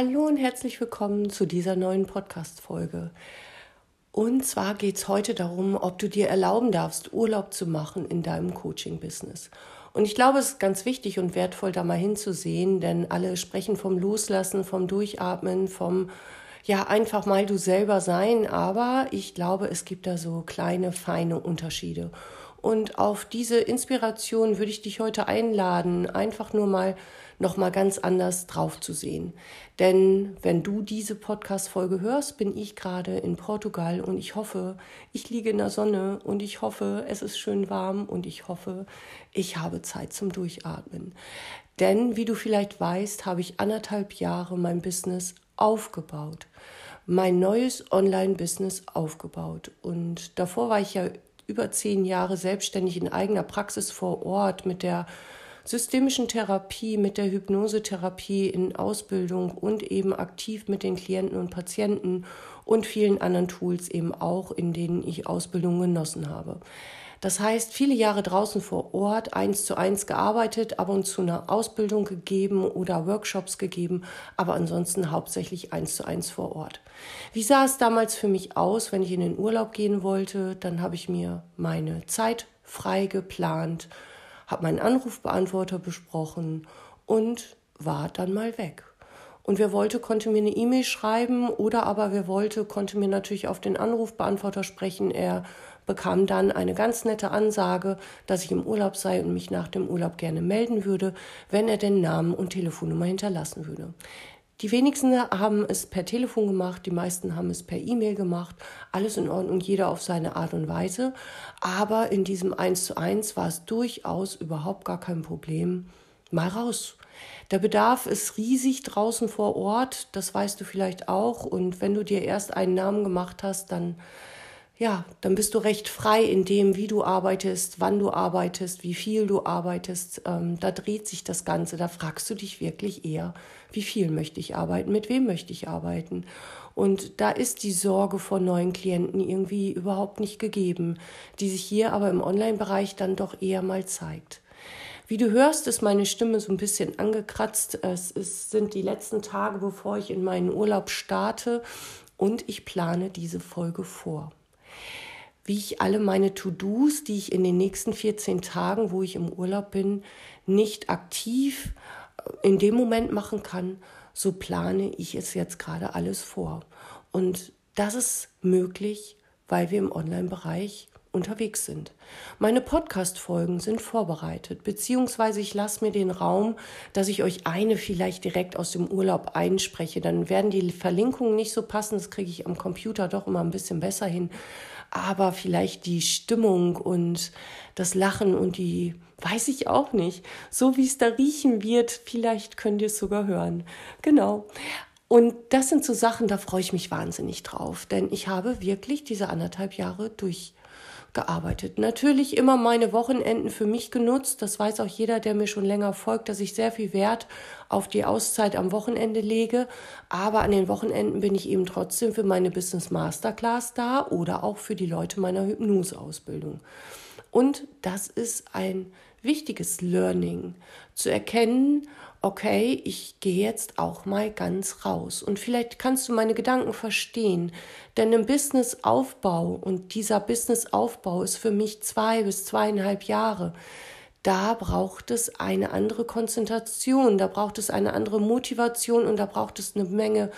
Hallo und herzlich willkommen zu dieser neuen Podcast-Folge. Und zwar geht es heute darum, ob du dir erlauben darfst, Urlaub zu machen in deinem Coaching-Business. Und ich glaube, es ist ganz wichtig und wertvoll, da mal hinzusehen, denn alle sprechen vom Loslassen, vom Durchatmen, vom ja einfach mal du selber sein. Aber ich glaube, es gibt da so kleine, feine Unterschiede. Und auf diese Inspiration würde ich dich heute einladen, einfach nur mal noch mal ganz anders drauf zu sehen. Denn wenn du diese Podcast Folge hörst, bin ich gerade in Portugal und ich hoffe, ich liege in der Sonne und ich hoffe, es ist schön warm und ich hoffe, ich habe Zeit zum Durchatmen. Denn wie du vielleicht weißt, habe ich anderthalb Jahre mein Business aufgebaut mein neues Online-Business aufgebaut. Und davor war ich ja über zehn Jahre selbstständig in eigener Praxis vor Ort mit der systemischen Therapie, mit der Hypnosetherapie in Ausbildung und eben aktiv mit den Klienten und Patienten und vielen anderen Tools eben auch, in denen ich Ausbildung genossen habe. Das heißt, viele Jahre draußen vor Ort, eins zu eins gearbeitet, ab und zu eine Ausbildung gegeben oder Workshops gegeben, aber ansonsten hauptsächlich eins zu eins vor Ort. Wie sah es damals für mich aus, wenn ich in den Urlaub gehen wollte? Dann habe ich mir meine Zeit frei geplant, habe meinen Anrufbeantworter besprochen und war dann mal weg. Und wer wollte, konnte mir eine E-Mail schreiben oder aber wer wollte, konnte mir natürlich auf den Anrufbeantworter sprechen. Er bekam dann eine ganz nette Ansage, dass ich im Urlaub sei und mich nach dem Urlaub gerne melden würde, wenn er den Namen und Telefonnummer hinterlassen würde. Die wenigsten haben es per Telefon gemacht, die meisten haben es per E-Mail gemacht. Alles in Ordnung, jeder auf seine Art und Weise. Aber in diesem Eins zu eins war es durchaus überhaupt gar kein Problem. Mal raus. Der Bedarf ist riesig draußen vor Ort, das weißt du vielleicht auch. Und wenn du dir erst einen Namen gemacht hast, dann ja, dann bist du recht frei in dem, wie du arbeitest, wann du arbeitest, wie viel du arbeitest. Ähm, da dreht sich das Ganze. Da fragst du dich wirklich eher, wie viel möchte ich arbeiten, mit wem möchte ich arbeiten. Und da ist die Sorge vor neuen Klienten irgendwie überhaupt nicht gegeben, die sich hier aber im Online-Bereich dann doch eher mal zeigt. Wie du hörst, ist meine Stimme so ein bisschen angekratzt. Es ist, sind die letzten Tage, bevor ich in meinen Urlaub starte und ich plane diese Folge vor wie ich alle meine To-Dos, die ich in den nächsten 14 Tagen, wo ich im Urlaub bin, nicht aktiv äh, in dem Moment machen kann, so plane ich es jetzt gerade alles vor. Und das ist möglich, weil wir im Online-Bereich unterwegs sind. Meine Podcast-Folgen sind vorbereitet, beziehungsweise ich lasse mir den Raum, dass ich euch eine vielleicht direkt aus dem Urlaub einspreche. Dann werden die Verlinkungen nicht so passen, das kriege ich am Computer doch immer ein bisschen besser hin. Aber vielleicht die Stimmung und das Lachen und die, weiß ich auch nicht, so wie es da riechen wird, vielleicht könnt ihr es sogar hören. Genau. Und das sind so Sachen, da freue ich mich wahnsinnig drauf, denn ich habe wirklich diese anderthalb Jahre durch gearbeitet. Natürlich immer meine Wochenenden für mich genutzt. Das weiß auch jeder, der mir schon länger folgt, dass ich sehr viel Wert auf die Auszeit am Wochenende lege. Aber an den Wochenenden bin ich eben trotzdem für meine Business Masterclass da oder auch für die Leute meiner Hypnoseausbildung. Und das ist ein wichtiges Learning, zu erkennen, okay, ich gehe jetzt auch mal ganz raus. Und vielleicht kannst du meine Gedanken verstehen, denn im Businessaufbau, und dieser Businessaufbau ist für mich zwei bis zweieinhalb Jahre, da braucht es eine andere Konzentration, da braucht es eine andere Motivation und da braucht es eine Menge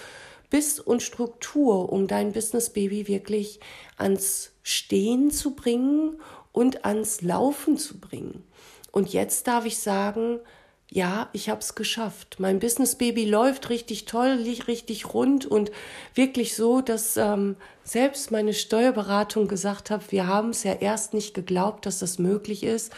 Biss und Struktur, um dein Business Baby wirklich ans Stehen zu bringen und ans Laufen zu bringen. Und jetzt darf ich sagen, ja, ich habe es geschafft. Mein Business Baby läuft richtig toll, richtig rund und wirklich so, dass ähm, selbst meine Steuerberatung gesagt hat, wir haben es ja erst nicht geglaubt, dass das möglich ist,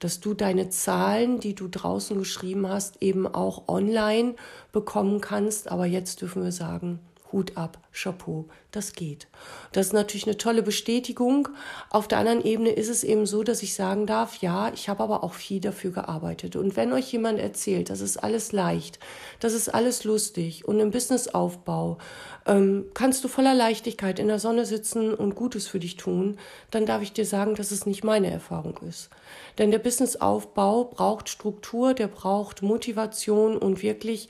dass du deine Zahlen, die du draußen geschrieben hast, eben auch online bekommen kannst. Aber jetzt dürfen wir sagen, Hut ab, Chapeau, das geht. Das ist natürlich eine tolle Bestätigung. Auf der anderen Ebene ist es eben so, dass ich sagen darf, ja, ich habe aber auch viel dafür gearbeitet. Und wenn euch jemand erzählt, das ist alles leicht, das ist alles lustig und im Businessaufbau ähm, kannst du voller Leichtigkeit in der Sonne sitzen und Gutes für dich tun, dann darf ich dir sagen, dass es nicht meine Erfahrung ist. Denn der Businessaufbau braucht Struktur, der braucht Motivation und wirklich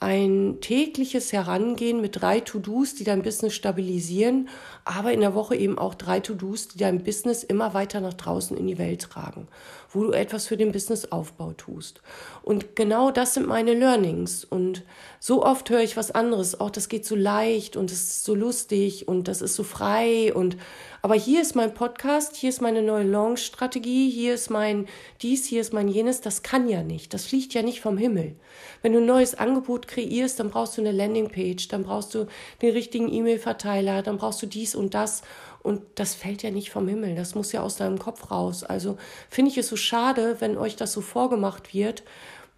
ein tägliches Herangehen mit drei To-Dos, die dein Business stabilisieren, aber in der Woche eben auch drei To-Dos, die dein Business immer weiter nach draußen in die Welt tragen, wo du etwas für den Businessaufbau tust. Und genau das sind meine Learnings. Und so oft höre ich was anderes, auch das geht so leicht und es ist so lustig und das ist so frei und aber hier ist mein Podcast, hier ist meine neue Launch-Strategie, hier ist mein dies, hier ist mein jenes. Das kann ja nicht. Das fliegt ja nicht vom Himmel. Wenn du ein neues Angebot kreierst, dann brauchst du eine Landingpage, dann brauchst du den richtigen E-Mail-Verteiler, dann brauchst du dies und das. Und das fällt ja nicht vom Himmel. Das muss ja aus deinem Kopf raus. Also finde ich es so schade, wenn euch das so vorgemacht wird.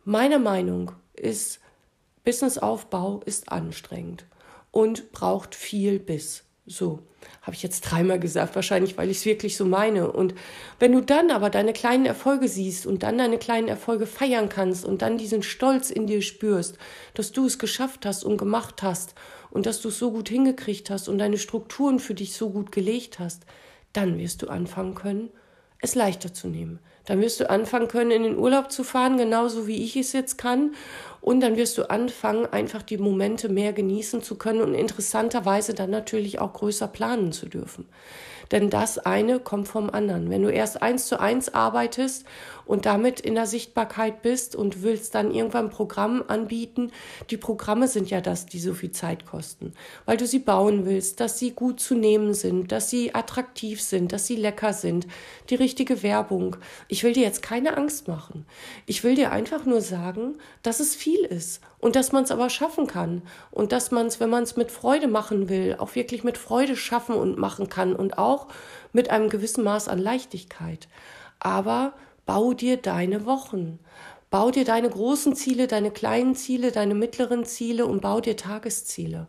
Meine Meinung ist, Businessaufbau ist anstrengend und braucht viel Biss. So, habe ich jetzt dreimal gesagt, wahrscheinlich, weil ich es wirklich so meine. Und wenn du dann aber deine kleinen Erfolge siehst und dann deine kleinen Erfolge feiern kannst und dann diesen Stolz in dir spürst, dass du es geschafft hast und gemacht hast und dass du es so gut hingekriegt hast und deine Strukturen für dich so gut gelegt hast, dann wirst du anfangen können, es leichter zu nehmen. Dann wirst du anfangen können, in den Urlaub zu fahren, genauso wie ich es jetzt kann. Und dann wirst du anfangen, einfach die Momente mehr genießen zu können und interessanterweise dann natürlich auch größer planen zu dürfen. Denn das eine kommt vom anderen. Wenn du erst eins zu eins arbeitest und damit in der Sichtbarkeit bist und willst dann irgendwann Programm anbieten. Die Programme sind ja das, die so viel Zeit kosten, weil du sie bauen willst, dass sie gut zu nehmen sind, dass sie attraktiv sind, dass sie lecker sind, die richtige Werbung. Ich will dir jetzt keine Angst machen. Ich will dir einfach nur sagen, dass es viel ist und dass man es aber schaffen kann und dass man es, wenn man es mit Freude machen will, auch wirklich mit Freude schaffen und machen kann und auch mit einem gewissen Maß an Leichtigkeit. Aber Bau dir deine Wochen. Bau dir deine großen Ziele, deine kleinen Ziele, deine mittleren Ziele und bau dir Tagesziele.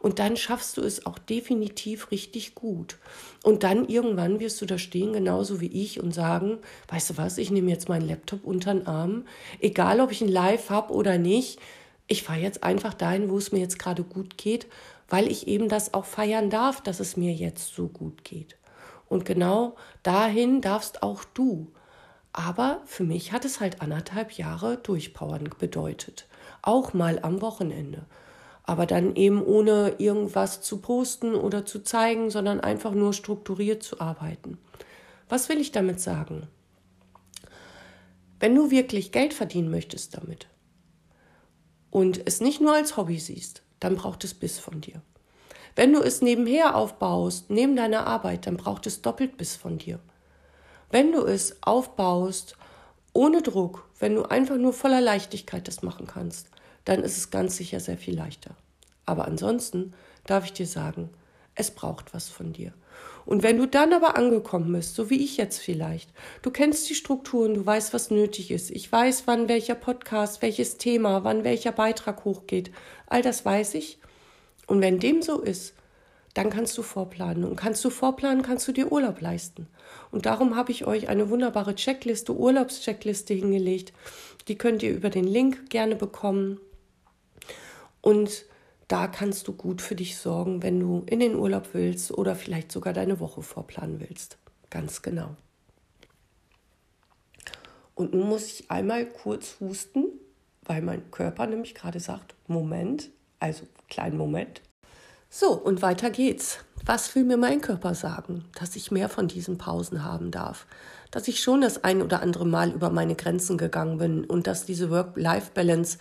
Und dann schaffst du es auch definitiv richtig gut. Und dann irgendwann wirst du da stehen, genauso wie ich, und sagen, weißt du was, ich nehme jetzt meinen Laptop unter den Arm, egal ob ich ein Live habe oder nicht, ich fahre jetzt einfach dahin, wo es mir jetzt gerade gut geht, weil ich eben das auch feiern darf, dass es mir jetzt so gut geht. Und genau dahin darfst auch du. Aber für mich hat es halt anderthalb Jahre Durchpowern bedeutet. Auch mal am Wochenende. Aber dann eben ohne irgendwas zu posten oder zu zeigen, sondern einfach nur strukturiert zu arbeiten. Was will ich damit sagen? Wenn du wirklich Geld verdienen möchtest damit und es nicht nur als Hobby siehst, dann braucht es Biss von dir. Wenn du es nebenher aufbaust, neben deiner Arbeit, dann braucht es doppelt Biss von dir. Wenn du es aufbaust, ohne Druck, wenn du einfach nur voller Leichtigkeit das machen kannst, dann ist es ganz sicher sehr viel leichter. Aber ansonsten darf ich dir sagen, es braucht was von dir. Und wenn du dann aber angekommen bist, so wie ich jetzt vielleicht, du kennst die Strukturen, du weißt, was nötig ist. Ich weiß, wann welcher Podcast, welches Thema, wann welcher Beitrag hochgeht. All das weiß ich. Und wenn dem so ist, dann kannst du vorplanen. Und kannst du vorplanen, kannst du dir Urlaub leisten. Und darum habe ich euch eine wunderbare Checkliste, Urlaubscheckliste hingelegt. Die könnt ihr über den Link gerne bekommen. Und da kannst du gut für dich sorgen, wenn du in den Urlaub willst oder vielleicht sogar deine Woche vorplanen willst. Ganz genau. Und nun muss ich einmal kurz husten, weil mein Körper nämlich gerade sagt, Moment, also kleinen Moment. So, und weiter geht's. Was will mir mein Körper sagen? Dass ich mehr von diesen Pausen haben darf. Dass ich schon das ein oder andere Mal über meine Grenzen gegangen bin und dass diese Work-Life-Balance,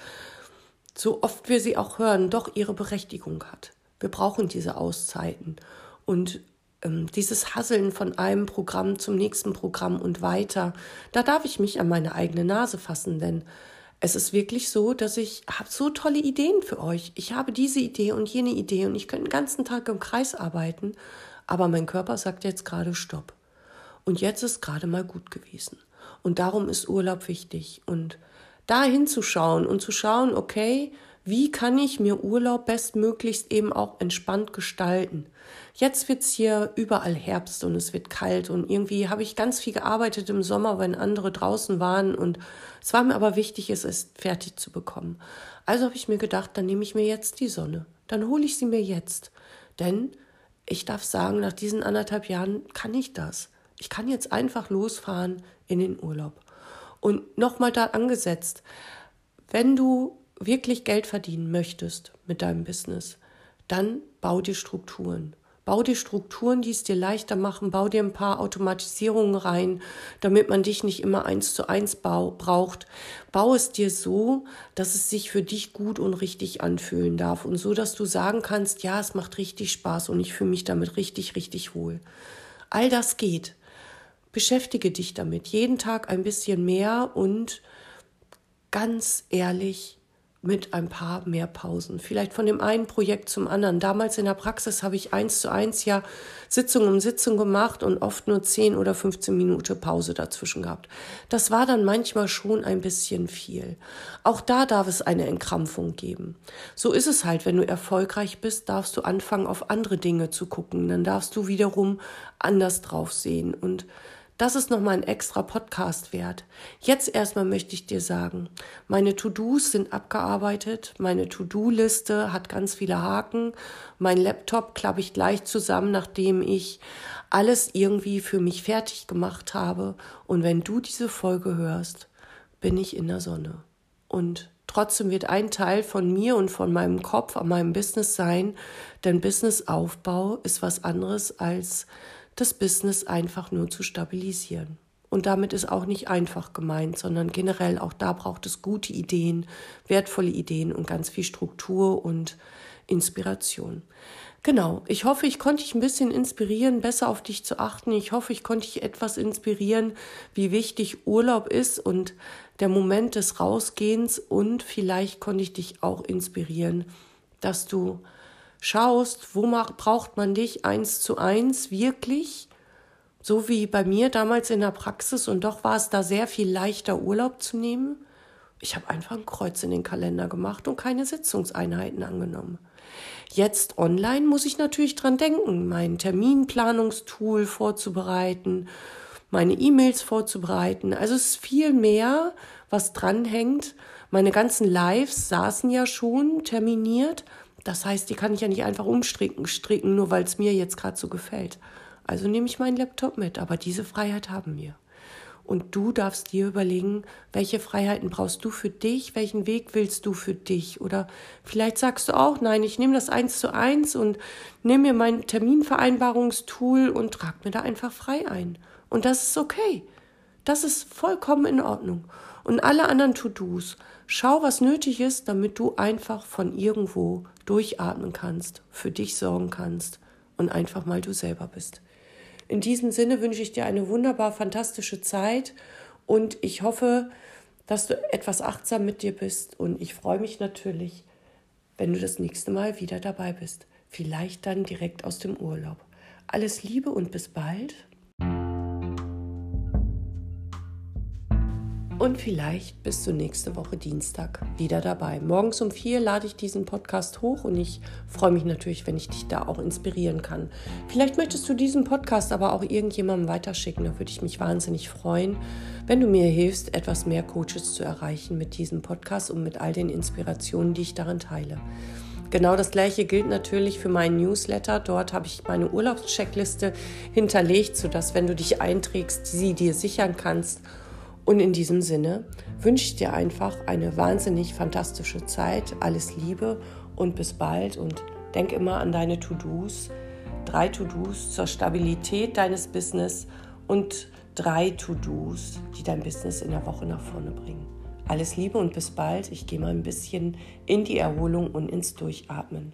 so oft wir sie auch hören, doch ihre Berechtigung hat. Wir brauchen diese Auszeiten. Und ähm, dieses Hasseln von einem Programm zum nächsten Programm und weiter, da darf ich mich an meine eigene Nase fassen, denn es ist wirklich so, dass ich habe so tolle Ideen für euch. Ich habe diese Idee und jene Idee und ich könnte den ganzen Tag im Kreis arbeiten, aber mein Körper sagt jetzt gerade Stopp. Und jetzt ist gerade mal gut gewesen. Und darum ist Urlaub wichtig. Und da hinzuschauen und zu schauen, okay, wie kann ich mir Urlaub bestmöglichst eben auch entspannt gestalten? Jetzt wird's hier überall Herbst und es wird kalt und irgendwie habe ich ganz viel gearbeitet im Sommer, wenn andere draußen waren und es war mir aber wichtig, es ist fertig zu bekommen. Also habe ich mir gedacht, dann nehme ich mir jetzt die Sonne. Dann hole ich sie mir jetzt. Denn ich darf sagen, nach diesen anderthalb Jahren kann ich das. Ich kann jetzt einfach losfahren in den Urlaub. Und nochmal da angesetzt, wenn du wirklich Geld verdienen möchtest mit deinem Business, dann bau dir Strukturen. Bau dir Strukturen, die es dir leichter machen. Bau dir ein paar Automatisierungen rein, damit man dich nicht immer eins zu eins braucht. Bau es dir so, dass es sich für dich gut und richtig anfühlen darf und so, dass du sagen kannst, ja, es macht richtig Spaß und ich fühle mich damit richtig, richtig wohl. All das geht. Beschäftige dich damit jeden Tag ein bisschen mehr und ganz ehrlich, mit ein paar mehr Pausen. Vielleicht von dem einen Projekt zum anderen. Damals in der Praxis habe ich eins zu eins ja Sitzung um Sitzung gemacht und oft nur 10 oder 15 Minuten Pause dazwischen gehabt. Das war dann manchmal schon ein bisschen viel. Auch da darf es eine Entkrampfung geben. So ist es halt, wenn du erfolgreich bist, darfst du anfangen, auf andere Dinge zu gucken. Dann darfst du wiederum anders drauf sehen und das ist nochmal ein extra Podcast wert. Jetzt erstmal möchte ich dir sagen, meine To-Dos sind abgearbeitet, meine To-Do-Liste hat ganz viele Haken, mein Laptop klappe ich gleich zusammen, nachdem ich alles irgendwie für mich fertig gemacht habe. Und wenn du diese Folge hörst, bin ich in der Sonne. Und trotzdem wird ein Teil von mir und von meinem Kopf an meinem Business sein, denn Businessaufbau ist was anderes als das Business einfach nur zu stabilisieren. Und damit ist auch nicht einfach gemeint, sondern generell auch da braucht es gute Ideen, wertvolle Ideen und ganz viel Struktur und Inspiration. Genau, ich hoffe, ich konnte dich ein bisschen inspirieren, besser auf dich zu achten. Ich hoffe, ich konnte dich etwas inspirieren, wie wichtig Urlaub ist und der Moment des Rausgehens und vielleicht konnte ich dich auch inspirieren, dass du schaust, wo braucht man dich eins zu eins wirklich, so wie bei mir damals in der Praxis und doch war es da sehr viel leichter Urlaub zu nehmen. Ich habe einfach ein Kreuz in den Kalender gemacht und keine Sitzungseinheiten angenommen. Jetzt online muss ich natürlich dran denken, mein Terminplanungstool vorzubereiten, meine E-Mails vorzubereiten. Also es ist viel mehr, was dranhängt. Meine ganzen Lives saßen ja schon terminiert das heißt, die kann ich ja nicht einfach umstricken, stricken, nur weil es mir jetzt gerade so gefällt. Also nehme ich meinen Laptop mit, aber diese Freiheit haben wir. Und du darfst dir überlegen, welche Freiheiten brauchst du für dich, welchen Weg willst du für dich? Oder vielleicht sagst du auch, nein, ich nehme das eins zu eins und nehme mir mein Terminvereinbarungstool und trage mir da einfach frei ein. Und das ist okay. Das ist vollkommen in Ordnung. Und alle anderen To-Dos, schau, was nötig ist, damit du einfach von irgendwo durchatmen kannst, für dich sorgen kannst und einfach mal du selber bist. In diesem Sinne wünsche ich dir eine wunderbar fantastische Zeit und ich hoffe, dass du etwas achtsam mit dir bist und ich freue mich natürlich, wenn du das nächste Mal wieder dabei bist. Vielleicht dann direkt aus dem Urlaub. Alles Liebe und bis bald. Und vielleicht bist du nächste Woche Dienstag wieder dabei. Morgens um vier lade ich diesen Podcast hoch und ich freue mich natürlich, wenn ich dich da auch inspirieren kann. Vielleicht möchtest du diesen Podcast aber auch irgendjemandem weiterschicken. Da würde ich mich wahnsinnig freuen, wenn du mir hilfst, etwas mehr Coaches zu erreichen mit diesem Podcast und mit all den Inspirationen, die ich darin teile. Genau das gleiche gilt natürlich für meinen Newsletter. Dort habe ich meine Urlaubscheckliste hinterlegt, sodass, wenn du dich einträgst, sie dir sichern kannst und in diesem Sinne wünsche ich dir einfach eine wahnsinnig fantastische Zeit, alles Liebe und bis bald und denk immer an deine To-Dos. Drei To-Dos zur Stabilität deines Business und drei To-Dos, die dein Business in der Woche nach vorne bringen. Alles Liebe und bis bald. Ich gehe mal ein bisschen in die Erholung und ins Durchatmen.